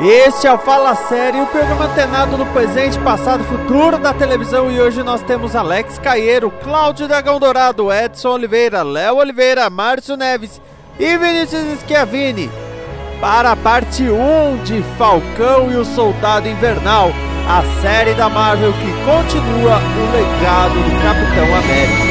Este é o Fala Série, o programa antenado no presente, passado e futuro da televisão. E hoje nós temos Alex Caeiro, Cláudio Dragão Dourado, Edson Oliveira, Léo Oliveira, Márcio Neves e Vinícius Schiavini para a parte 1 de Falcão e o Soldado Invernal, a série da Marvel que continua o legado do Capitão América.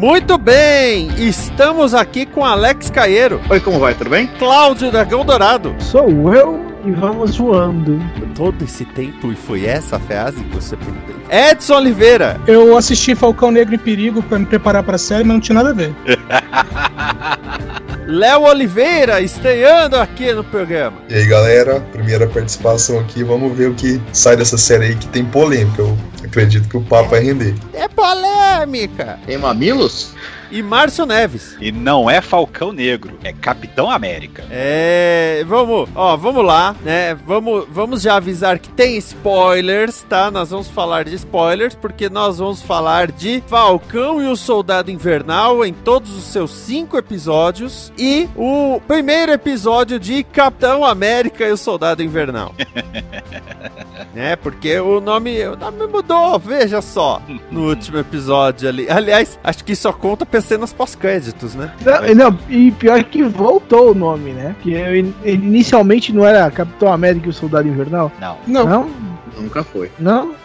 Muito bem, estamos aqui com Alex Caeiro, Oi, como vai? Tudo bem? Cláudio Dragão Dourado. Sou eu e vamos voando. Todo esse tempo e foi essa a frase que você perguntou. Edson Oliveira. Eu assisti Falcão Negro em Perigo pra me preparar pra série, mas não tinha nada a ver. Léo Oliveira estreando aqui no programa. E aí galera, primeira participação aqui, vamos ver o que sai dessa série aí que tem polêmica. Eu acredito que o papo vai render. É polêmica. Tem mamilos? E Márcio Neves. E não é Falcão Negro, é Capitão América. É, vamos, ó, vamos lá, né? Vamos, vamos já avisar que tem spoilers, tá? Nós vamos falar de spoilers porque nós vamos falar de Falcão e o Soldado Invernal em todos os seus cinco episódios e o primeiro episódio de Capitão América e o Soldado Invernal. né? Porque o nome, o nome mudou, veja só, no último episódio ali. Aliás, acho que só conta pra cenas pós-créditos, né? Não, não, e pior que voltou o nome, né? Que eu- inicialmente não era Capitão América e o Soldado Invernal. Não. Não? Não? Nunca foi.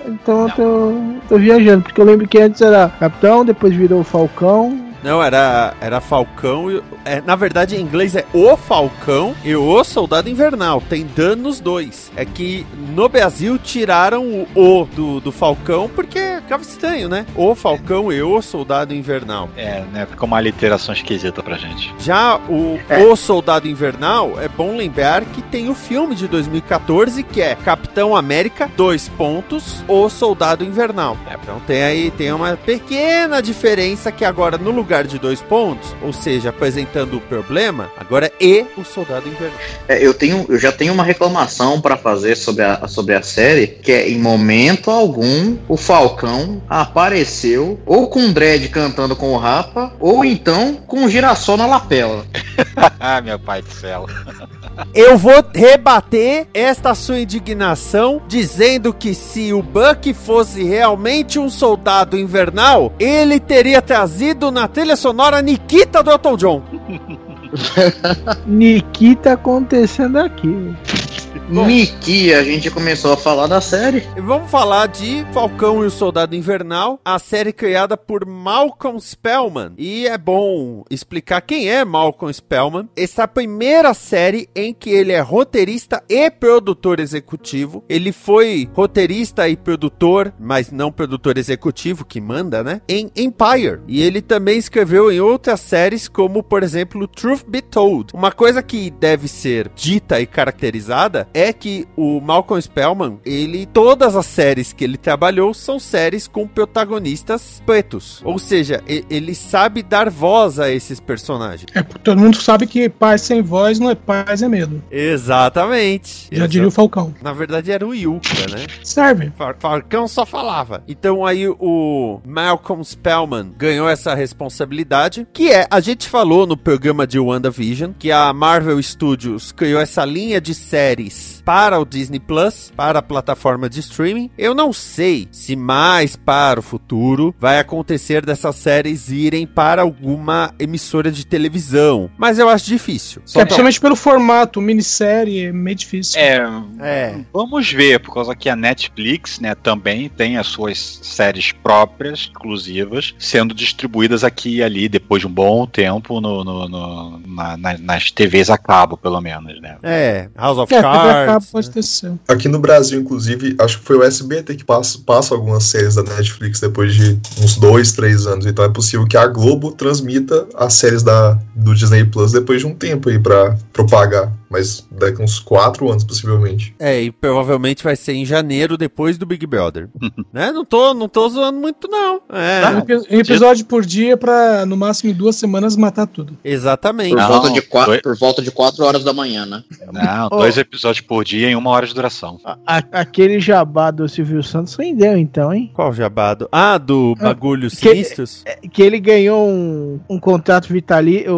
Então eu tô, tô viajando, porque eu lembro que antes era Capitão, depois virou Falcão. Não, era, era Falcão e. É, na verdade, em inglês é o Falcão e o Soldado Invernal. Tem Dan nos dois. É que no Brasil tiraram o O do, do Falcão porque ficava estranho, né? O Falcão e o Soldado Invernal. É, né? Ficou uma literação esquisita pra gente. Já o, É. o Soldado Invernal, é bom lembrar que tem o filme de 2014 que é Capitão América, dois pontos, o Soldado Invernal. É. Então tem aí, tem uma pequena diferença que agora no lugar de dois pontos, ou seja, apresentando o problema, agora é e o Soldado Invernal. É, eu, tenho, eu já tenho uma reclamação pra fazer sobre a, sobre a série, que é em momento algum o Falcão apareceu ou com o Dredd cantando com o Rapa, ou então com o girassol na lapela. ah, meu pai do céu. Eu vou rebater esta sua indignação dizendo que se o Buck fosse realmente um soldado invernal, ele teria trazido na trilha sonora Nikita do Elton John. Nikita acontecendo aqui. Bom. Niki, a gente começou a falar da série. E vamos falar de Falcão e o Soldado Invernal, a série criada por Malcolm Spellman. E é bom explicar quem é Malcolm Spellman. Essa é a primeira série em que ele é roteirista e produtor executivo. Ele foi roteirista e produtor, mas não produtor executivo que manda, né? Em Empire. E ele também escreveu em outras séries, como por exemplo Truth Be Told. Uma coisa que deve ser dita e caracterizada é que o Malcolm Spellman, ele todas as séries que ele trabalhou são séries com protagonistas pretos. Ou seja, ele sabe dar voz a esses personagens. É, porque todo mundo sabe que paz sem voz não é paz, é medo. Exatamente. Já diria o Falcão. Na verdade era o Yuka, né? Serve. Far- Falcão só falava. Então aí o Malcolm Spellman ganhou essa responsabilidade, que é, a gente falou no programa de WandaVision, que a Marvel Studios criou essa linha de séries para o Disney Plus, para a plataforma de streaming. Eu não sei se mais para o futuro vai acontecer dessas séries irem para alguma emissora de televisão, mas eu acho difícil. Só É, principalmente pelo formato, minissérie, é meio difícil. É, É. vamos ver, por causa que a Netflix, né, também tem as suas séries próprias, exclusivas, sendo distribuídas aqui e ali depois de um bom tempo no, no- no- na- na- nas TVs a cabo, pelo menos, né? É, House of É, Cabo pode né? ter. Aqui no Brasil, inclusive, acho que foi o SBT que passa, passa algumas séries da Netflix depois de uns dois, três anos. Então é possível que a Globo transmita as séries da, do Disney Plus depois de um tempo aí pra propagar. Mas daqui uns quatro anos, possivelmente. É, e provavelmente vai ser em janeiro, depois do Big Brother. né? Não tô, não tô zoando muito, não. É, Um epi- um episódio por dia pra, no máximo, em duas semanas matar tudo. exatamente. Por, Não, volta de quatro, por volta de 4 horas da manhã, né? Não, dois episódios por dia em uma hora de duração. A- a- aquele jabá do Silvio Santos rendeu, então, hein? Qual jabado? Ah, do bagulho que- sinistros? É, Que ele ganhou um, um contrato vitalício,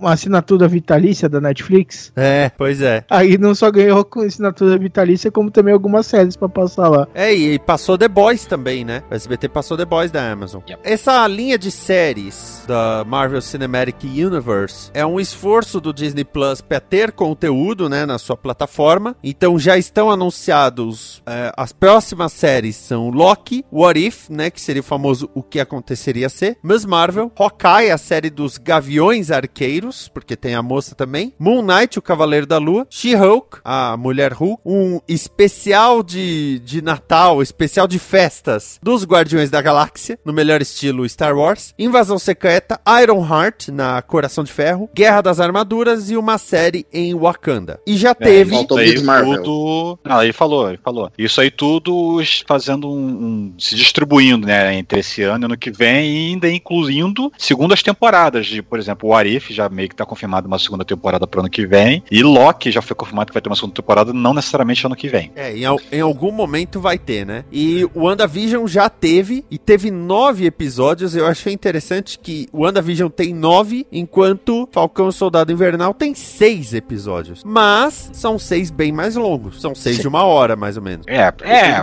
uma assinatura vitalícia da Netflix. É, pois é. Aí não só ganhou com assinatura vitalícia, como também algumas séries pra passar lá. É, e e passou The Boys também, né? O SBT passou The Boys da Amazon. Yep. Essa linha de séries da Marvel Cinematic Universe é um esforço do Disney Plus para ter conteúdo, né, na sua plataforma. Então já estão anunciados é, as próximas séries são Loki, What If, né, que seria o famoso O que aconteceria ser, Miss Marvel, Hawkeye, a série dos Gaviões Arqueiros, porque tem a moça também, Moon Knight, o Cavaleiro da Lua, She-Hulk, a Mulher Hulk, um especial de, de Natal, especial de festas dos Guardiões da Galáxia, no melhor estilo Star Wars, Invasão Secreta, Iron Heart, na Coração de Ferro, Guerra das Armaduras e uma série em Wakanda. E já teve... faltou isso aí Marvel. tudo. Ah, ele falou, ele falou. Isso aí tudo fazendo um, um- se distribuindo, né, entre esse ano e ano que vem, e ainda incluindo segundas temporadas de, por exemplo, o Arif já meio que tá confirmado uma segunda temporada pro ano que vem, e Loki já foi confirmado que vai ter uma segunda temporada, não necessariamente ano que vem. É, em, em algum momento vai ter, né? E o WandaVision já teve, e teve nove episódios. Eu achei interessante que o WandaVision tem nove, enquanto Falcão Soldado Invernal tem seis episódios. Mas são seis bem mais longos. São seis de uma hora, mais ou menos. É, é.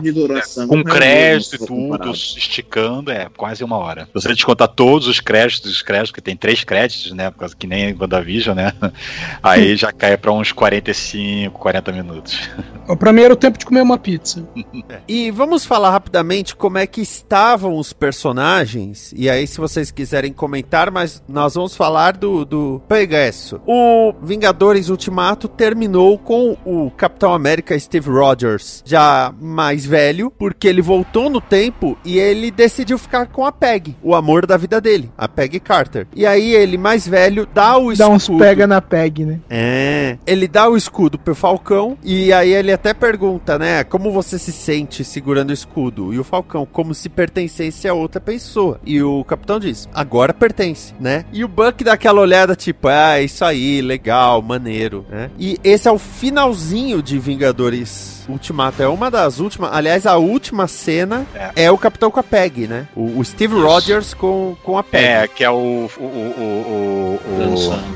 Com é crédito e tudo, comparado. esticando, é quase uma hora. Se você descontar todos os créditos, os créditos, que tem três créditos, né? Por causa que nem WandaVision, né? Aí já cai pra uns 45, 40 minutos. Ó, Pra mim era o tempo de comer uma pizza. E vamos falar rapidamente como é que estavam os personagens. E aí, se vocês quiserem comentar, mas nós vamos falar do, do progresso. O Vingadores Ultimato terminou com o Capitão América Steve Rogers, já mais velho, porque ele voltou no tempo e ele decidiu ficar com a Peg, o amor da vida dele, a Peg Carter. E aí, ele mais velho dá o Dá uns escudo. pega na peg, né? É. Ele dá o escudo pro Falcão e aí ele até pergunta, né? Como você se sente segurando o escudo? E o Falcão, como se pertencesse a outra pessoa. E o capitão diz, agora pertence, né? E o Buck dá aquela olhada tipo, ah, isso aí, legal, maneiro, né? E esse é o finalzinho de Vingadores Ultimato. É uma das últimas. Aliás, a última cena é, o capitão com a Peg, né? O, o Steve Rogers com, com a Peg. É, que é o. O, o,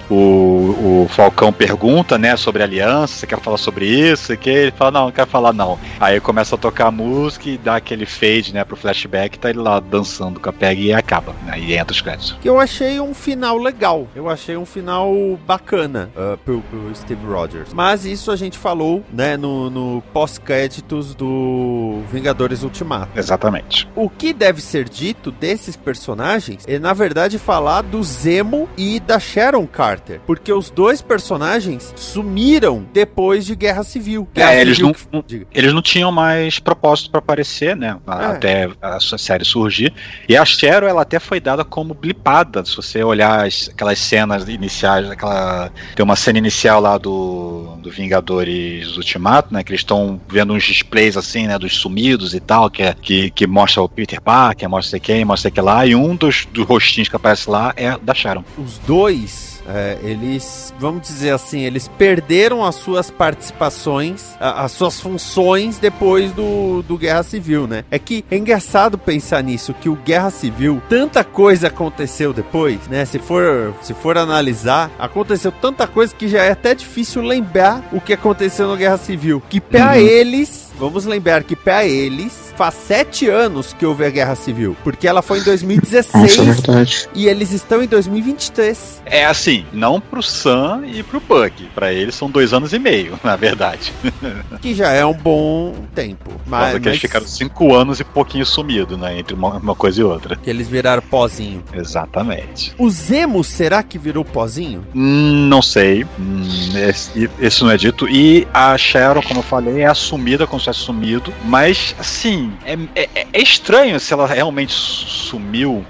o, o, o, o Falcão pergunta, né, sobre a aliança, você quer falar sobre isso? E que ele fala, não, não quero falar não. Aí começa a tocar a música e dá aquele fade, né, pro flashback, tá ele lá dançando com a PEG e acaba. Aí né, entra os créditos. que eu achei um final legal. Eu achei um final bacana uh, pro, pro Steve Rogers. Mas isso a gente falou, né, no, no pós-créditos do Vingadores Ultimato. Exatamente. O que deve ser dito desses personagens é, na verdade, falar do Zemo e da Sharon Carter. Porque os dois personagens sumiram depois de Guerra Civil. Guerra É, eles Civil não, que- eles não tinham mais propósito pra aparecer, né? É. Até a sua série surgir. E a Cheryl, ela até foi dada como blipada. Se você olhar as- aquelas cenas iniciais, aquela. Tem uma cena inicial lá do, do Vingadores Ultimato, né? Que eles estão vendo uns displays assim, né? Dos sumidos e tal, que, é, que, que mostra o Peter Parker, mostra quem, mostra que lá. E um dos, dos rostinhos que aparece lá é da Sharon. os dois É, eles, vamos dizer assim, eles perderam as suas participações, a- as suas funções depois do, do Guerra Civil, né? É que é engraçado pensar nisso, que o Guerra Civil, tanta coisa aconteceu depois, né? Se for, se for analisar, aconteceu tanta coisa que já é até difícil lembrar o que aconteceu no Guerra Civil. Que pra eles, vamos lembrar que pra eles, faz sete anos que houve a Guerra Civil, porque ela foi em 2016 verdade. e eles estão em 2023. É assim, não pro Sam e pro Buck. Pra eles são dois anos e meio, na verdade. Que já é um bom tempo. Mas, Mas que eles ficaram cinco anos e pouquinho sumido, né? Entre uma, uma coisa e outra. que eles viraram pozinho. Exatamente. O Zemo, será que virou pozinho? Hum, não sei. Hum, esse, esse não é dito. E a Sharon, como eu falei, é assumida como sumido. Mas, assim, é, é- é estranho se ela realmente sumiu.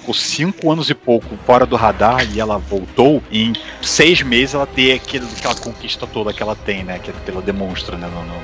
Ficou cinco anos e pouco fora do radar e ela voltou. E em seis meses ela ter aquele, aquela conquista toda que ela tem, né? Que ela demonstra, né? No, no-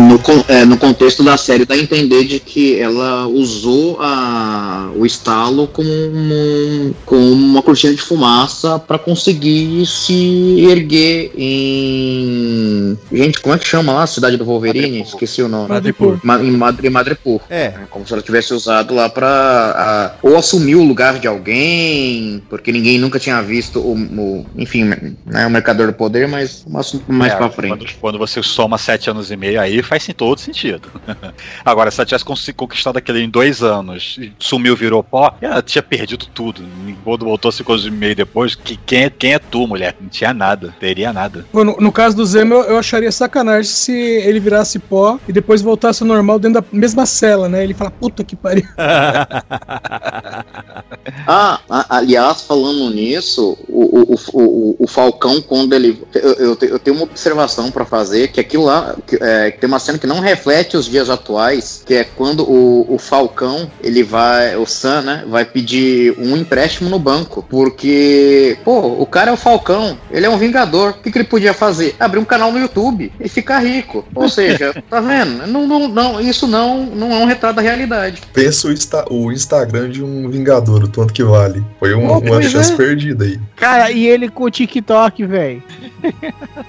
no- No, con- é, no contexto da série, dá a entender de que ela usou a, o estalo como, um- como uma cortina de fumaça para conseguir se erguer em. Gente, como é que chama lá a cidade do Wolverine? Madripoor. Esqueci o nome. Madripoor. Ma- em Madre, Madripoor. É. É, Como se ela tivesse usado lá pra. a- ou assumir o lugar de alguém, porque ninguém nunca tinha visto o. o- enfim, né, o Mercador do Poder, mas um assunto mais É, pra frente. Quando, quando você soma sete anos e meio, aí faz sim, todo sentido. Agora, se ela tivesse conquistado aquele em dois anos, e sumiu, virou pó, ela tinha perdido tudo. Quando voltou cinco anos e meio depois, que, quem, é, quem é tu, mulher? Não tinha nada, teria nada. No, no caso do Zemo, eu, eu acharia sacanagem se ele virasse pó e depois voltasse ao normal dentro da mesma cela, né? Ele fala, puta que pariu. Ah, a- aliás, falando nisso, o, o, o, o- o Falcão, quando ele. Eu, eu, te- eu tenho uma observação pra fazer, que aquilo lá. Que, é, tem uma cena que não reflete os dias atuais, que é quando o, o Falcão, ele vai. O Sam, né? Vai pedir um empréstimo no banco. Porque, pô, o cara é o Falcão, ele é um vingador. O que, que ele podia fazer? Abrir um canal no YouTube e ficar rico. Ou seja, tá vendo? Não, não, não, isso não, não é um retrato da realidade. Pensa o, Insta- o Instagram de um Vingador, tanto que vale. Foi um- Oh, uma chance é. perdida aí. Cara, e ele com o TikTok, velho.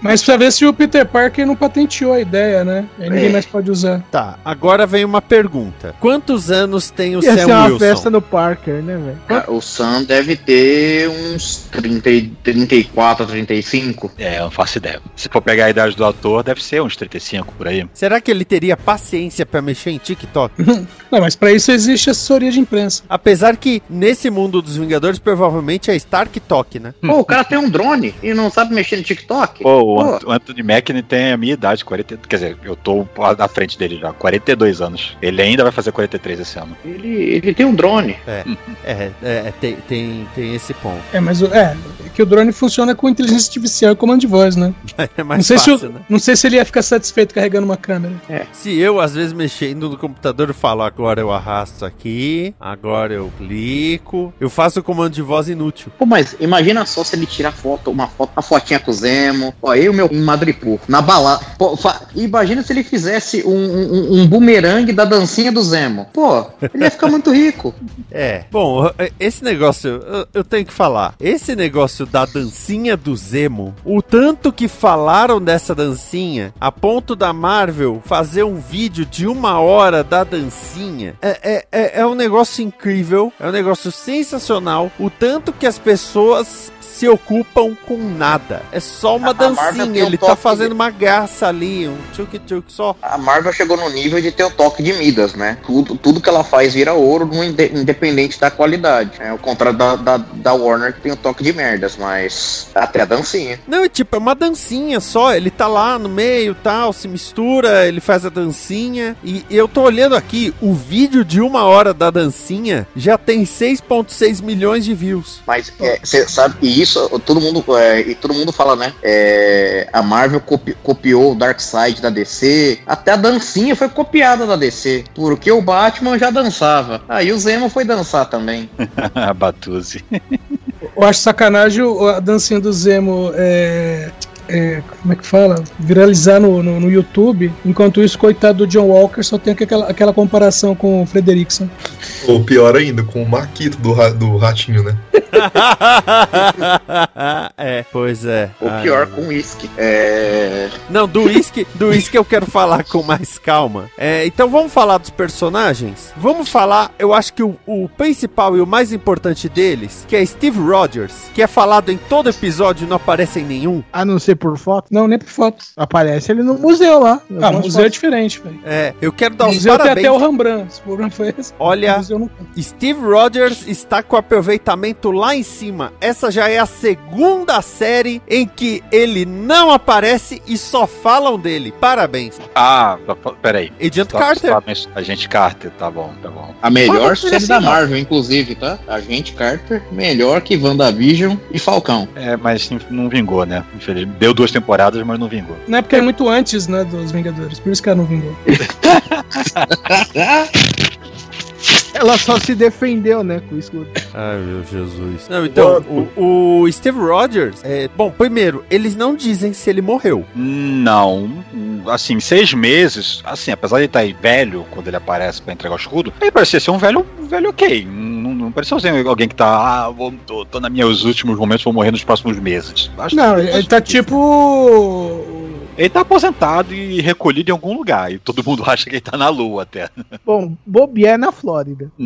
Mas pra ver se o Peter Parker não patenteou a ideia, né? Aí ninguém mais pode usar. Tá, agora vem uma pergunta. Quantos anos tem o Ia ser Sam uma Wilson? festa no Parker, né, velho? O Sam deve ter uns 30, e- 34, 35. É, eu não faço ideia. Se for pegar a idade do ator, deve ser uns 35 por aí. Será que ele teria paciência pra mexer em TikTok? Não, mas pra isso existe assessoria de imprensa. Apesar que nesse mundo dos Vingadores provavelmente é Stark Talk, né? Pô, o cara tem um drone e não sabe mexer no TikTok? Pô, o, Pô. O Anthony Mackie tem a minha idade, 40, quer dizer, eu tô à frente dele já, 42 anos. Ele ainda vai fazer 43 esse ano. Ele, ele tem um drone. É, é, é, tem, tem, tem esse ponto. É, mas o- é, é que o drone funciona com inteligência artificial e comando de voz, né? É mais Não sei, fácil, se o- né? não sei se ele ia ficar satisfeito carregando uma câmera. Se eu, às vezes, mexendo no computador, eu falo, agora eu arrasto aqui, agora eu clico, eu faço o comando de voz inútil. Pô, mas imagina só se ele tirar foto, uma foto, uma fotinha com o Zemo. Ó, eu e meu Madripoor, na balada. Pô, imagina se ele fizesse um, um, um bumerangue da dancinha do Zemo. Pô, ele ia ficar muito rico. É. Bom, esse negócio, eu, eu tenho que falar. Esse negócio da dancinha do Zemo, o tanto que falaram dessa dancinha, a ponto da Marvel fazer um vídeo de uma hora da dancinha, é, é, é, é um negócio incrível, é um negócio sensacional. O tanto que as pessoas se ocupam com nada. É só uma A- a dancinha, um ele tá fazendo de- uma graça ali, um tchuk-tchuk só. A Marvel chegou no nível de ter o toque de Midas, né? Tudo, tudo que ela faz vira ouro, independente da qualidade. É o contrário da, da, da Warner, que tem o toque de merdas, mas até a dancinha. Não, é tipo, é uma dancinha só. Ele tá lá no meio tal, se mistura, ele faz a dancinha. E eu tô olhando aqui, o vídeo de uma hora da dancinha já tem 6,6 milhões de views. Mas você sabe, e isso todo mundo, é, e todo mundo fala, né? É, a Marvel copi- copiou o Darkseid da DC, até a dancinha foi copiada da DC, porque o Batman já dançava. Aí o Zemo foi dançar também. Batuzzi. Eu acho sacanagem o- a dancinha do Zemo é, é, como é que fala? Viralizar no, no, no YouTube. Enquanto isso, coitado do John Walker só tem aquela, aquela comparação com o Frederickson. Ou pior ainda, com o Marquito do, do ratinho, né? É, pois é. Ou Ai, pior, com uísque. É. Não, do uísque, do uísque eu quero falar com mais calma. É, então vamos falar dos personagens? Vamos falar, eu acho que o, o principal e o mais importante deles, que é Steve Rogers, que é falado em todo episódio e não aparece em nenhum. A não ser por foto. Não, nem por foto. Aparece ele no museu lá. Ah, museu é fotos. diferente, velho. É, eu quero dar os Museu tem parabéns. até o Rembrandt. Se o problema foi esse. Olha, Museu não... Steve Rogers está com aproveitamento lá em cima. Essa já é a segunda série em que ele não aparece e só falam dele. Parabéns. Ah, peraí. Agent Só- Carter. só men- Agente Carter, tá bom, tá bom. A melhor não série assim, da não. Marvel, inclusive, tá? Agente Carter, melhor que WandaVision e Falcão. É, mas não vingou, né? Infelizmente. Deu duas temporadas, mas não vingou. Não é porque é muito antes, né, dos Vingadores. Por isso que ela não vingou. Ela só se defendeu, né, com o escudo. Ai, meu Jesus. Não, então, o, o Steve Rogers, é, bom, primeiro, eles não dizem se ele morreu. Não. Assim, seis meses, assim, apesar de ele estar aí velho quando ele aparece pra entregar o escudo, ele parecia ser um velho, um velho ok. Não, não parecia ser alguém que tá, ah, vou, tô, tô na meus últimos momentos, vou morrer nos próximos meses. Acho- Não, acho ele tá que- tipo. Ele tá aposentado e recolhido em algum lugar, e todo mundo acha que ele tá na lua até. Bom, Bobier na Flórida.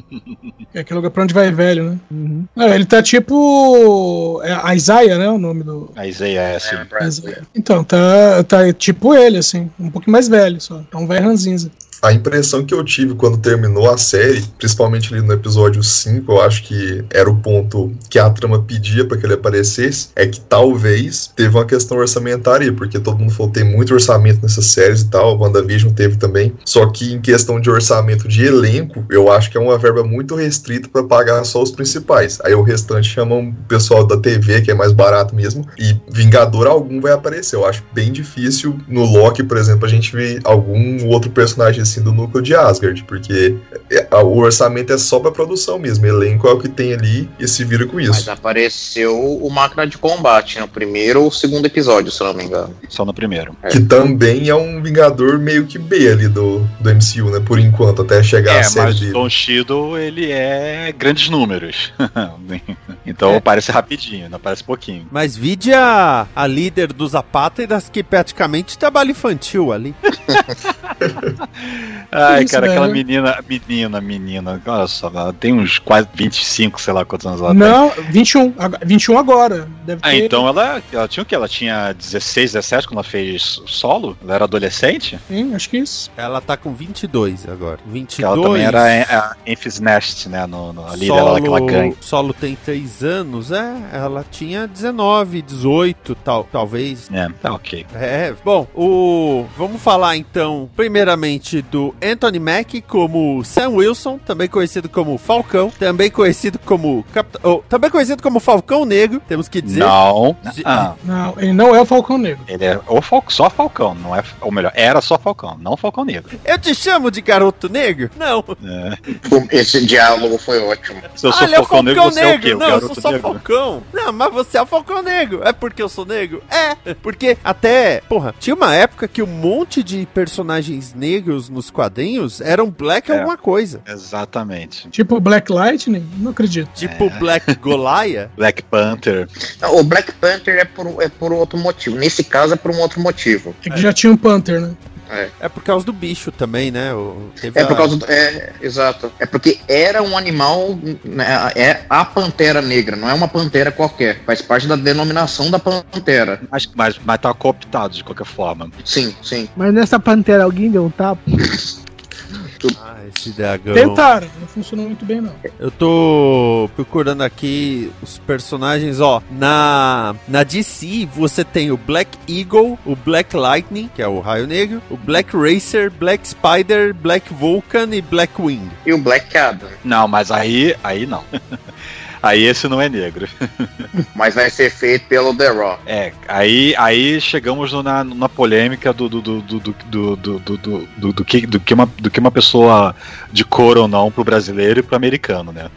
É aquele lugar pra onde vai velho, né? Uhum. Não, ele tá tipo. É a Isaiah, né? O nome do. A Isaiah é assim. Isaiah. Então, tá, tá tipo ele, assim. Um pouquinho mais velho só. Tá um velho ranzinza. A impressão que eu tive quando terminou a série, principalmente ali no episódio 5, eu acho que era o ponto que a trama pedia para que ele aparecesse, é que talvez teve uma questão orçamentária porque todo mundo falou tem muito orçamento nessas séries e tal, a WandaVision teve também. Só que em questão de orçamento de elenco, eu acho que é uma verba muito restrita para pagar só os principais. Aí o restante chamam o pessoal da TV, que é mais barato mesmo, e Vingador algum vai aparecer. Eu acho bem difícil no Loki, por exemplo, a gente ver algum outro personagem assim do núcleo de Asgard, porque é, o orçamento é só pra produção mesmo, elenco é o que tem ali e se vira com Mas isso. apareceu o Máquina de Combate no primeiro ou segundo episódio, se não me engano. Só no primeiro. Que também é um Vingador meio que B ali do, do MCU, né? Por enquanto, até chegar É, a série mas o dele. Don Cheadle, ele é grandes números. então É. parece rapidinho, não parece pouquinho. Mas vide a, a líder dos apátridas que praticamente trabalha infantil ali. Ai, isso, cara, aquela velho? menina, menina, menina, olha só, ela tem uns quase 25, sei lá quantos anos ela tem. Não, 21. ag- 21 agora. Deve Ah, ter. então ela, ela tinha o quê? Ela tinha 16, 17 quando ela fez solo? Ela era adolescente? Sim, acho que isso. Ela tá com 22 agora. 22. Ela também era a Enfys Nest, né? No, no, a líder lá daquela gangue. Solo tem 3 anos, é. Ela tinha 19, 18, tal, talvez. É, tá ok. É, bom, o vamos falar então, primeiramente do Anthony Mack como Sam Wilson, também conhecido como Falcão, também conhecido como Capitão, oh, também conhecido como Falcão Negro, temos que dizer. Não, ah, Não, ele não é o Falcão Negro. ele é o Fal só Falcão, não é, ou melhor, era só Falcão, não Falcão Negro. Eu te chamo de garoto negro? Não. É. Esse diálogo foi ótimo. Se eu sou ele é o Falcão Negro, você é o quê? O Não, eu sou garoto só negro? Falcão. Não, mas você é o Falcão Negro. É porque eu sou negro? É. Porque até, porra, tinha uma época que um monte de personagens negros nos quadrinhos eram black É. alguma coisa. Exatamente. Tipo Black Lightning? Não acredito. Tipo É. Black Goliath. Black Panther. Não, o Black Panther é por, é por outro motivo. Nesse caso é por um outro motivo. É que já tinha um Panther, né? É por causa do bicho também, né? O- É por a- causa do. É, exato. É porque era um animal. né, É a pantera negra, não é uma pantera qualquer. Faz parte da denominação da pantera. Mas, mas, mas tá cooptado de qualquer forma. Sim, sim. Mas nessa pantera alguém deu um tapa. Ah, esse dragão. Tentaram, não funcionou muito bem, não. Eu tô procurando aqui os personagens, ó. Na, na DC, você tem o Black Eagle, o Black Lightning, que é o Raio Negro, o Black Racer, Black Spider, Black Vulcan e Black Wing. E o Black Adam. Não, mas aí, aí não. Aí esse não é negro. Mas vai ser feito pelo The Rock. É, aí, aí chegamos na, na polêmica do, do, do, do, do, do, do, do, que, do, que uma, do que uma pessoa de cor ou não pro brasileiro e pro americano, né?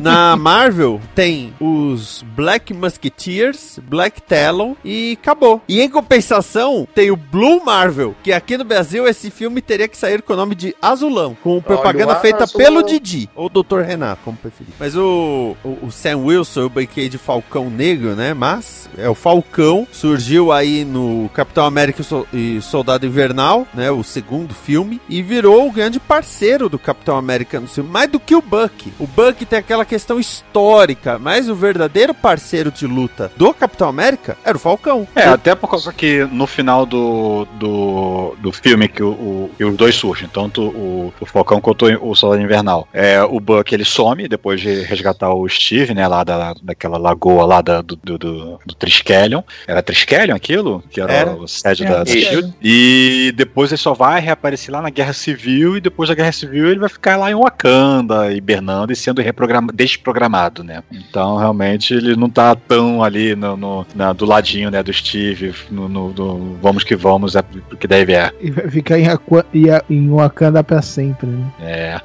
Na Marvel tem os Black Musketeers, Black Talon e acabou. E em compensação tem o Blue Marvel, que aqui no Brasil esse filme teria que sair com o nome de Azulão, com propaganda o feita Azulão. pelo Didi, ou Dr. Renato, como preferir. Mas o, o, Sam Wilson, eu brinquei de Falcão Negro, né? Mas é o Falcão, surgiu aí no Capitão América e e Soldado Invernal, né? O segundo filme, e virou o grande parceiro do Capitão América no filme, mais do que o Buck. O Buck tem aquela questão histórica, mas o verdadeiro parceiro de luta do Capitão América era o Falcão. É, até por causa que no final do, do, do filme que, o, o- que os dois surgem, tanto o, o Falcão quanto o Soldado Invernal. É, o Buck ele some depois de resgatar o Steve, né, lá da, daquela lagoa lá da- do, do, do, do Triskelion. Era Triskelion aquilo? Que era, Era. o sede É, da, da. SHIELD. E depois ele só vai reaparecer lá na Guerra Civil e depois da Guerra Civil ele vai ficar lá em Wakanda, hibernando e sendo desprogramado, né? Então realmente ele não tá tão ali no, no- na- do ladinho, né, do Steve, no, no- no vamos que vamos, é porque deve é. E vai ficar em, Aqua- em- em Wakanda pra sempre, né? É.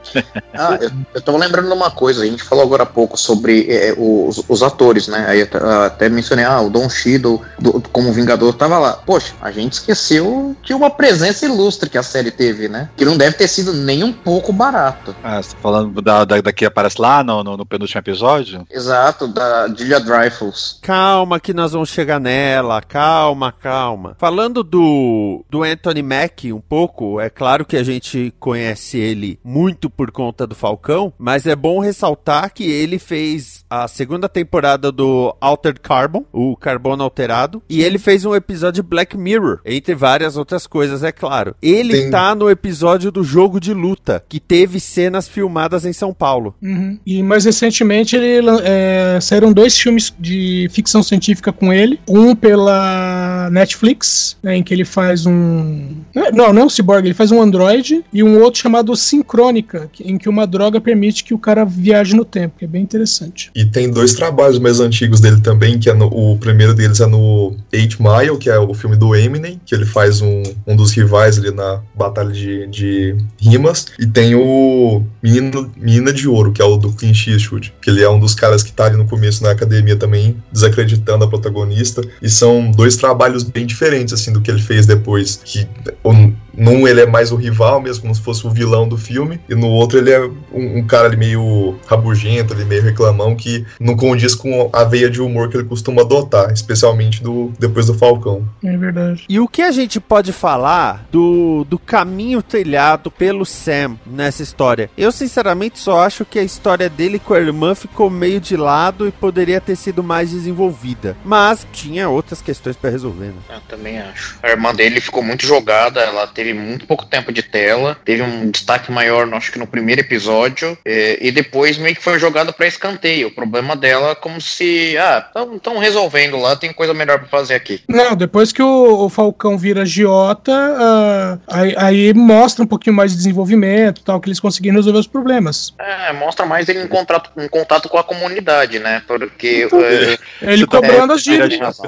Ah, eu, eu tava lembrando de uma coisa, a gente falou agora há pouco sobre é, os, os atores, né? Aí até, até mencionei, ah, o Don Cheadle do- como Vingador tava lá. Poxa, a gente esqueceu de uma presença ilustre que a série teve, né? Que não deve ter sido nem um pouco barato. Ah, você tá falando da, da, da que aparece lá no, no, no penúltimo episódio? Exato, da Julia Dreyfus. Calma que nós vamos chegar nela, calma, calma. Falando do, do Anthony Mack um pouco, é claro que a gente conhece ele muito por conta do Falcão, mas é bom ressaltar que ele fez a segunda temporada do Altered Carbon, o Carbono Alterado, e ele fez um episódio de Black Mirror, entre várias outras coisas, é claro. Ele Tem- tá no episódio do Jogo de Luta, que teve cenas filmadas em São Paulo. Uhum. E mais recentemente ele é, saíram dois filmes de ficção científica com ele. Um pela Netflix, né, em que ele faz um. Não, não é um ciborgue, ele faz um androide. E um outro chamado Sincrônica, em que uma droga permite que o cara viaje no tempo, que é bem interessante. E tem dois trabalhos mais antigos dele também, que é no- o primeiro deles é no Eight Mile, que é o filme do Eminem, que ele faz um, um dos rivais ali na batalha de, de rimas. E tem o Menino, Menina de Ouro, que é o do Clint Eastwood, que ele é um dos caras que tá ali no começo na academia também, desacreditando a protagonista. E são dois trabalhos bem diferentes, assim, do que ele fez depois, que um, num ele é mais o rival, mesmo como se fosse o vilão do filme, e no outro ele é um, um cara ali meio rabugento, ali meio reclamão, que não condiz com a veia de humor que ele costuma adotar, especialmente do, depois do Falcão. É verdade. E o que a gente pode falar do, do caminho trilhado pelo Sam nessa história? Eu, sinceramente, só acho que a história dele com a irmã ficou meio de lado e poderia ter sido mais desenvolvida. Mas tinha outras questões pra resolver, né? Eu também acho. A irmã dele ficou muito jogada, ela teve muito pouco tempo de tela, teve um destaque maior, acho que no primeiro episódio, eh, e depois meio que foi jogada pra escanteio. O problema dela é como se, ah, estão resolvendo lá, tem coisa melhor pra fazer aqui. Não, depois que o, o Falcão vira agiota, ah, aí, aí mostra um pouquinho mais de desenvolvimento, tal, que eles conseguiram resolver os problemas. É, mostra mais ele em contato, em contato com a comunidade, né? Porque. Então, eh, Ele tá cobrando é, as dívidas.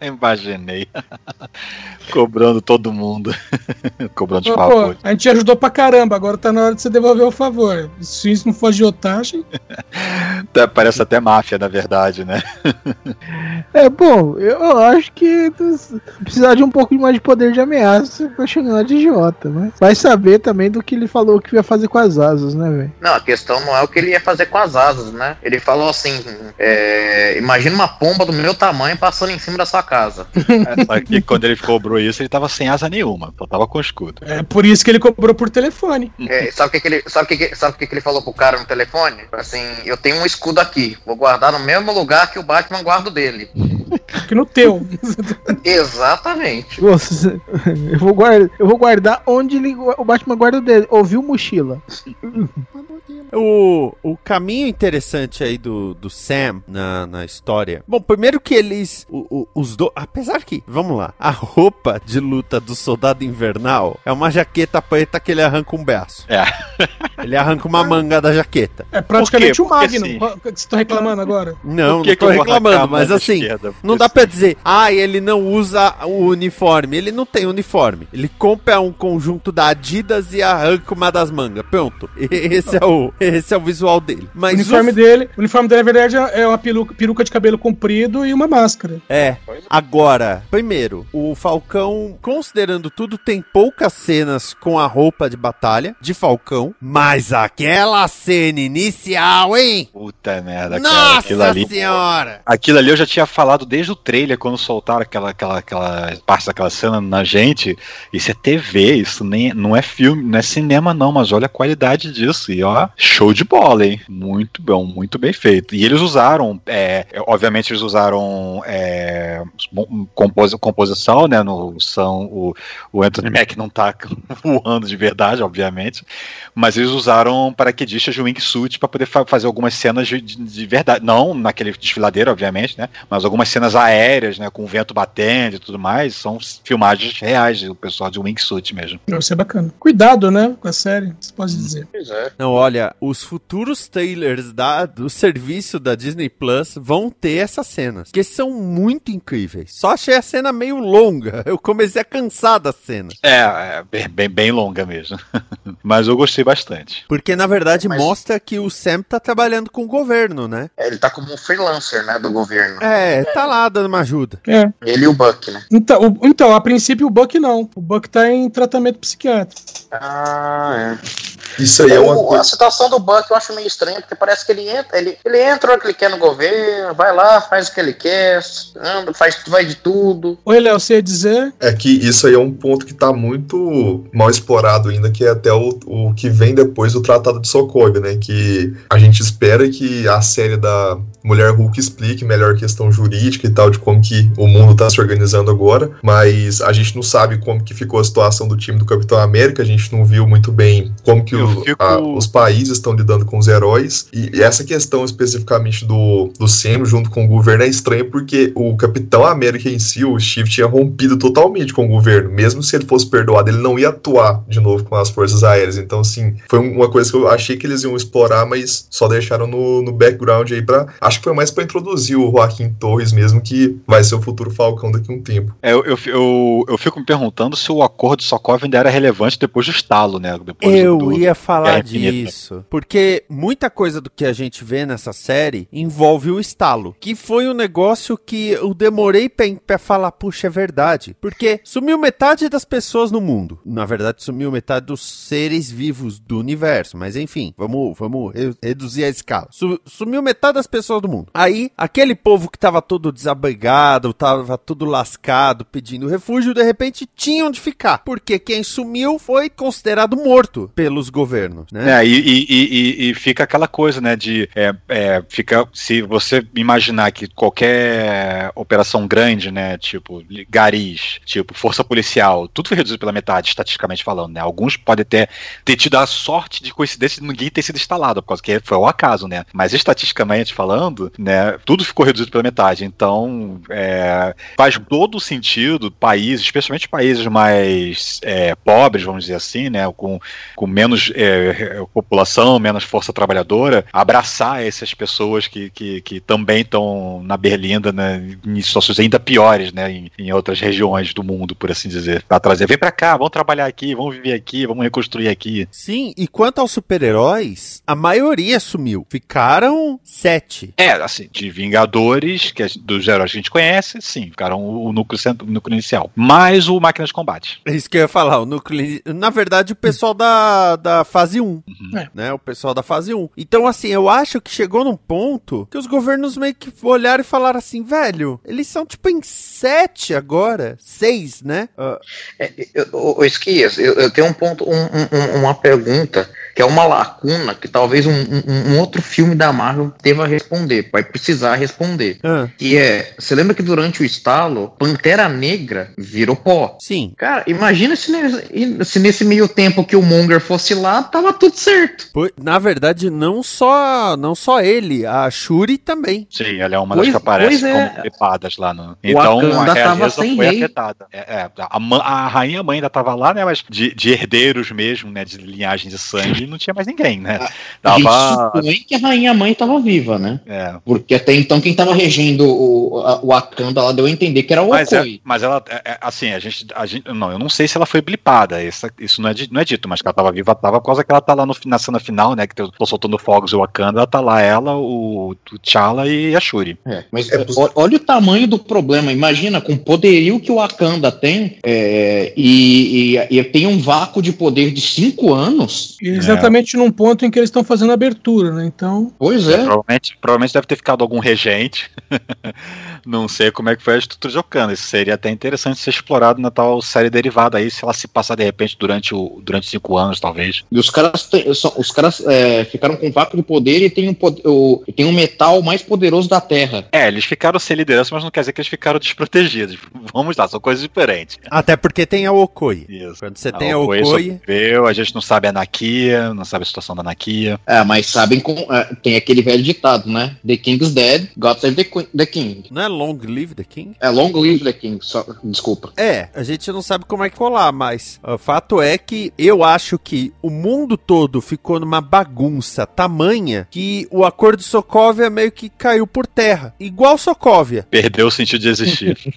Imaginei. Cobrando todo mundo. Cobrando de Pô, favor. a gente ajudou pra caramba, agora tá na hora de você devolver o favor. Se isso não for agiotagem, Até- Parece até máfia, na verdade, né? É, bom, eu acho que precisar de um pouco mais de poder de ameaça pra chamar de idiota, mas vai saber também do que ele falou que ia fazer com as asas, né, velho? Não, a questão não é o que ele ia fazer com as asas, né? Ele falou assim: é, imagina uma pomba do meu tamanho passando em cima da sua casa. Só que quando ele cobrou isso, ele tava sem asa nenhuma, só tava com escudo. é por isso que ele cobrou por telefone. É, sabe o que, que ele, sabe o que, que- sabe o que, que ele falou pro cara no telefone? Assim, eu tenho um escudo aqui, vou guardar no mesmo lugar que o Batman guarda o dele. Que no teu. Exatamente. Você- eu, vou guardar, eu vou guardar onde ele- o Batman guarda o dele. Ouviu mochila? tranquilo. O, o caminho interessante aí do, do Sam na, na história. Bom, primeiro que eles. o- o- os do, apesar que, vamos lá, a roupa de luta do soldado invernal é uma jaqueta preta que ele arranca um braço. É. Ele arranca uma manga da jaqueta. É praticamente Por o? Porque Magnum. sim. Qual- que Você tá reclamando agora? Não, não tô reclamando, mas assim, esquerda? não dá pra dizer, ah, ele não usa o uniforme. Ele não tem uniforme. Ele compra um conjunto da Adidas e arranca uma das mangas. Pronto. Esse é o, esse é o visual dele. O Mas uniforme o- dele, o uniforme dele, na verdade, é uma peruca, peruca de cabelo comprido e uma máscara. É. Agora, primeiro, o Falcão, considerando tudo, tem poucas cenas com a roupa de batalha de Falcão, mas aquela cena inicial, hein? Puta merda, cara. Nossa Aquilo ali. senhora! Aquilo ali eu já tinha falado desde o trailer, quando soltaram aquela, aquela, aquela parte daquela cena na gente. Isso é TV, isso nem, não é filme, não é cinema, não, mas olha a qualidade disso. E ó, show de bola, hein? Muito bom, muito bem feito. E eles usaram, é, é, obviamente, eles usaram é, compos- composição, né? No, são, o, o Anthony Mack não tá voando de verdade, obviamente. Mas eles usaram paraquedistas de wingsuit para poder fa- fazer algumas cenas de, de- de verdade. Não naquele desfiladeiro, obviamente, né? Mas algumas cenas aéreas, né? Com o vento batendo e tudo mais. São filmagens reais do pessoal de wingsuit mesmo. Vai ser bacana. Cuidado, né? Com a série, você pode dizer. Pois é. Não, olha, os futuros trailers da, do serviço da Disney Plus vão ter essas cenas, que são muito incríveis. Só achei a cena meio longa. Eu comecei a cansar da cena. É, é bem, bem, longa mesmo. Mas eu gostei bastante. Porque, na verdade, Mas- mostra que o Sam tá trabalhando com o governo, né? Ele tá como um freelancer, né, do governo. É, tá lá dando uma ajuda. É. Ele e o Buck, né? Então, o- então, a princípio o Buck não. O Buck tá em tratamento psiquiátrico. Ah, é. Isso aí é uma coisa. a situação do Buck eu acho meio estranha, porque parece que ele entra, ele, ele entra o que ele quer no governo, vai lá, faz o que ele quer, anda, faz, vai de tudo. Oi, Léo, você ia dizer? É que isso aí é um ponto que tá muito mal explorado ainda, que é até o, o que vem depois do Tratado de Sokovia, né? Que a gente espera que a série da Mulher Hulk explique melhor a questão jurídica e tal, de como que o mundo tá se organizando agora, mas a gente não sabe como que ficou a situação do time do Capitão América, a gente não viu muito bem como que o- fico- a- os países estão lidando com os heróis, e, e essa questão especificamente do, do Sam junto com o governo é estranha porque o Capitão América em si, o Steve, tinha rompido totalmente com o governo, mesmo se ele fosse perdoado, ele não ia atuar de novo com as forças aéreas, então assim, foi uma coisa que eu achei que eles iam explorar, mas só deixaram no, no background aí pra, acho que foi mais pra introduzir o Joaquim Torres mesmo, que vai ser o futuro Falcão daqui a um tempo. É, eu, eu, eu, eu fico me perguntando se o acordo de Sokovia ainda era relevante depois do estalo, né? Depois do- Eu do- ia falar Infinita. disso. Porque muita coisa do que a gente vê nessa série envolve o estalo. Que foi um negócio que eu demorei pra, falar, puxa, é verdade. Porque sumiu metade das pessoas no mundo. Na verdade, sumiu metade dos seres vivos do universo. Mas enfim, vamos, vamos re- reduzir a escala. Su- sumiu metade das pessoas do mundo. Aí, aquele povo que tava todo desabrigado, tava todo lascado, pedindo refúgio, de repente tinha onde ficar. Porque quem sumiu foi considerado morto pelos governos, né? É, e, e- e- e- fica aquela coisa, né, de é, é, fica, se você imaginar que qualquer operação grande, né, tipo garis, tipo força policial, tudo foi reduzido pela metade, estatisticamente falando, né, alguns podem ter, ter tido a sorte de coincidência de ninguém ter sido instalado, por causa que foi o acaso, né, mas estatisticamente falando, né, tudo ficou reduzido pela metade, então é, faz todo sentido países, especialmente países mais é, pobres, vamos dizer assim, né, com com menos é, população, menos força trabalhadora, abraçar essas pessoas que, que, que também estão na berlinda, né, em situações ainda piores, né, em, em outras regiões do mundo, por assim dizer, para trazer, vem para cá, vamos trabalhar aqui, vamos viver aqui, vamos reconstruir aqui. Sim, e quanto aos super-heróis, a maioria sumiu. Ficaram sete. É, assim, de Vingadores, que é dos heróis que a gente conhece, sim, ficaram o, o núcleo, centro- o núcleo inicial. Mais o Máquina de Combate. É isso que eu ia falar, o núcleo. Na verdade, o pessoal da, da fase 1. É. Né? O pessoal da fase 1. Então, assim, eu acho que chegou num ponto que os governos meio que olharam e falaram assim, velho, eles são tipo em sete agora. Seis, né? Ah, É, eu- Ô, ô, Esquias, eu, eu tenho um ponto, um- um- uma pergunta que é uma lacuna que talvez um, um- um outro filme da Marvel deva responder, vai precisar responder. Ah, Que é, você lembra que durante o estalo, Pantera Negra virou pó. sim. Cara, imagina se nesse, se nesse meio tempo que o Monger fosse lá, tava tudo certo. Pois- Na verdade, não só, não só ele, a Shuri também. Sim, ela é uma Pois- das que aparece é. como gripadas lá no. Então a tava realeza sem foi rei. afetada. É, é, a, a rainha mãe ainda tava lá, né? Mas de, de herdeiros mesmo, né? De linhagem de sangue, não tinha mais ninguém, né? A gente Tava. supõe que a rainha mãe tava viva, né? É. Porque até então quem tava regendo o, a- o Wakanda, ela deu a entender que era o Mas, é, Okoi. mas ela, é, é, assim, a gente, a gente. Não, eu não sei se ela foi blipada. Isso, isso não, é, não é dito, mas que ela tava viva, tava por causa que ela tá lá no, na cena final, né? Que tô, tô soltando fogos o Wakanda, ela tá lá, ela, o, o T'Challa e a Shuri. É, mas É é, o- olha o tamanho do problema. Imagina, com o poderio que o Wakanda tem, é, e, e, e tem um vácuo de poder de cinco anos. E exatamente num ponto em que eles estão fazendo abertura, né? Então, Pois é. Provavelmente, provavelmente deve ter ficado algum regente. não sei como é que foi a estrutura de Wakanda. Isso seria até interessante ser explorado na tal série derivada aí, se ela se passar de repente durante, o, durante cinco anos, talvez. E os caras, os caras é, ficaram com vácuo de poder e tem um, o, tem um metal mais poderoso da Terra. É, eles ficaram sem liderança, mas não quer dizer que eles ficaram desprotegidos. Vamos lá, são coisas diferentes. Até porque tem a Okoi. Isso. Quando você A tem a Okoi, a gente não sabe a Nakia, não sabe a situação da Nakia. É, mas sabem com, é, tem aquele velho ditado, né? The King's dead, God save the, Queen- the King. não é Long Live the King? É long live the King, só, desculpa. É, a gente não sabe como é que rolar, mas o fato é que eu acho que o mundo todo ficou numa bagunça tamanha que o acordo de Sokovia meio que caiu por terra. Igual Sokovia. Perdeu o sentido de existir.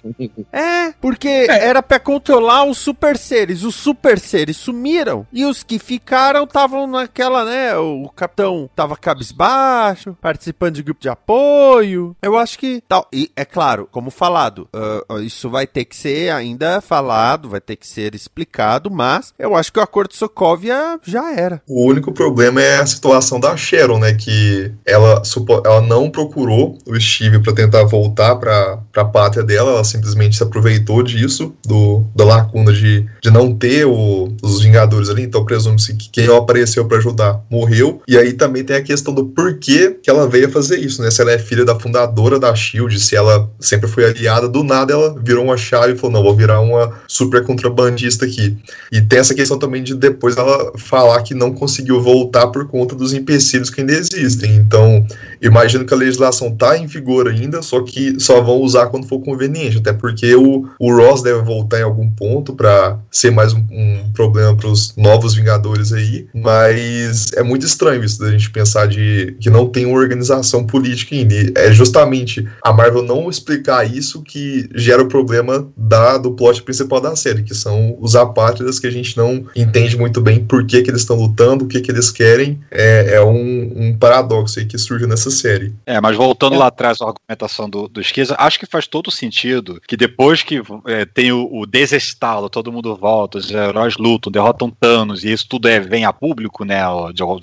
É, porque era pra controlar os super seres. Os super seres sumiram. E os que ficaram estavam naquela, né? O capitão tava cabisbaixo, participando de grupo de apoio. Eu acho que tal. E é claro, como falado, ah, isso vai ter que ser ainda falado, vai ter que ser explicado, mas eu acho que o acordo de Sokovia já era. O único problema é a situação da Sharon, né? Que ela, ela não procurou o Steve pra tentar voltar pra, pra pátria dela, ela simplesmente se aproveitou disso, do, da lacuna de, de não ter o- os Vingadores ali, então presume-se que quem apareceu pra ajudar morreu. E aí também tem a questão do porquê que ela veio a fazer isso, né? Se ela é filha da fundadora da Shield, se ela sempre foi aliada, do nada ela virou uma chave e falou: não, vou virar uma super contrabandista aqui. E tem essa questão também de depois ela falar que não conseguiu voltar por conta dos empecilhos que ainda existem. Então, imagino que a legislação tá em vigor ainda, só que só vão usar quando for conveniente, até porque o, o Ross deve voltar em algum ponto para ser mais um, um problema para os novos Vingadores aí, mas é muito estranho isso da gente pensar de que não tem uma organização política ainda. E é justamente a Marvel não explicar isso que gera o problema da, do plot principal da série, que são os apátridas que a gente não entende muito bem por que, que eles estão lutando, o que, que eles querem. É, é um, um paradoxo aí que surge nessa série. É, mas voltando lá atrás à argumentação do, do Esquiza, acho que faz todo sentido que depois que é, tem o, o desestalo, todo mundo volta, os heróis lutam, derrotam Thanos, e isso tudo é, vem a público, né, de, uma,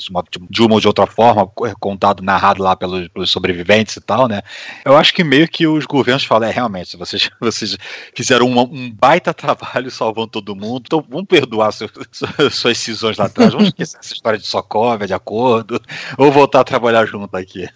de uma ou de outra forma, é contado, narrado lá pelos, pelos sobreviventes e tal, né, eu acho que meio que os governos falam, é, realmente, vocês, vocês fizeram uma- um baita trabalho salvando todo mundo, então vamos perdoar seu- suas decisões lá atrás, vamos esquecer essa história de Sokovia, de acordo, ou voltar a trabalhar junto aqui.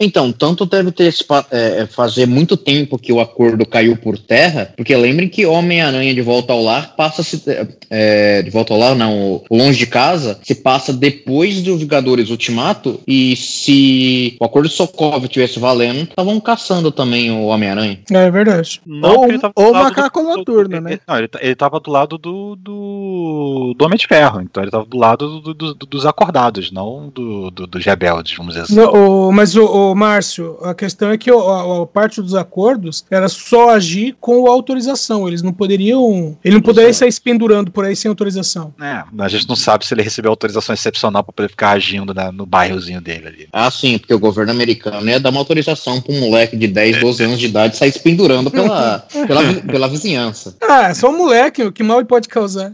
Então, tanto deve ter é, é, fazer muito tempo que o acordo caiu por terra, porque lembrem que Homem-Aranha de volta ao lar passa se é, de volta ao lar, não, longe de casa, se passa depois do Vingadores Ultimato, e se o acordo de Sokovia tivesse valendo, estavam caçando também o Homem-Aranha. é verdade. Não, Ou- ele ou do lado macaco do- do- noturno, ele- né? Não, ele, ele tava do lado do, do, do Homem de Ferro, então ele tava do lado do- do- dos acordados, não do, do- dos rebeldes, vamos dizer assim. Não, o- mas o, o Márcio, a questão é que o- a, a parte dos acordos era só agir com autorização. Eles não poderiam. Ele não poderia sair se pendurando por aí sem autorização. É, a gente não sabe se ele recebeu autorização excepcional pra poder ficar agindo né, no bairrozinho dele ali. Ah, sim, porque o governo americano ia dar uma autorização para um moleque de 10, 12 anos de idade sair se pendurando pela, pela, vi- pela vizinhança. Ah, é só um moleque, o que mal ele pode causar.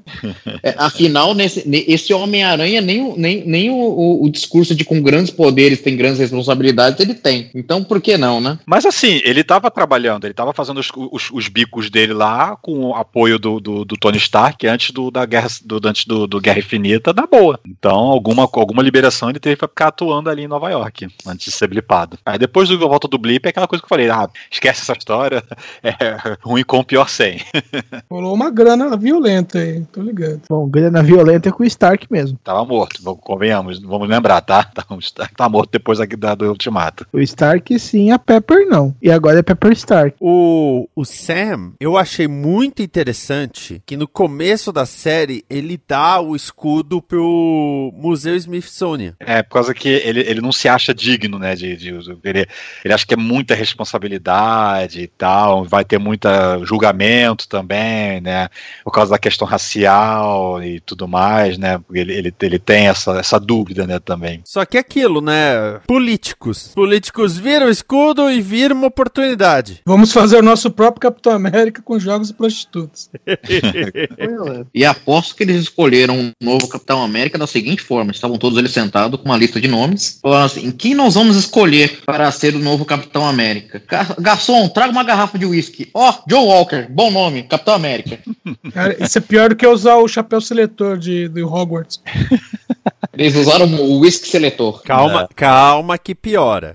É, afinal, nesse, ne- esse Homem-Aranha, nem, o- nem, nem o, o- o discurso de com grandes poderes tem grandes responsabilidades, ele tem. Então, por que não, né? Mas assim, ele tava trabalhando, ele tava fazendo os, os- os bicos dele lá com o apoio do, do, do Tony Stark antes do, da guerra, do, antes do, do Guerra Infinita, na boa. Então, alguma, alguma liberação ele teve pra ficar atuando ali em Nova York, antes de ser blipado. Aí depois do volta do blip é aquela coisa que eu falei, ah, esquece essa história, é ruim com o pior sem. Rolou uma grana violenta aí, tô ligado. Bom, grana violenta é com o Stark mesmo. Tava morto, vamos- convenhamos, vamos lembrar, tá? Tá, o Stark tá morto depois aqui da, do Ultimato. O Stark sim, a Pepper não. E agora é Pepper Stark. O, o Sam, eu achei muito interessante que no começo da série ele dá o escudo pro Museu Smithsonian. É, por causa que ele, ele não se acha digno, né? De, de- ele, ele acha que é muita responsabilidade e tal, vai ter muita julgamento também, né? Por causa da questão racial e tudo mais, né? Ele, ele, ele tem essa, essa dúvida, né, também. Só que é aquilo, né? Políticos. Políticos viram o escudo e viram uma oportunidade. Vamos fazer o nosso próprio Capitão América com jogos e prostitutas. E aposto que eles escolheram um novo Capitão América da seguinte forma: estavam todos eles sentados com uma lista de nomes. Falaram assim: quem nós vamos escolher para ser o novo Capitão América? Gar- Garçom, traga uma garrafa de uísque. Ó, Joe Walker, bom nome, Capitão América. Cara, isso é pior do que usar o chapéu seletor de, de Hogwarts. Eles usaram o uísque seletor. Calma, calma que piora.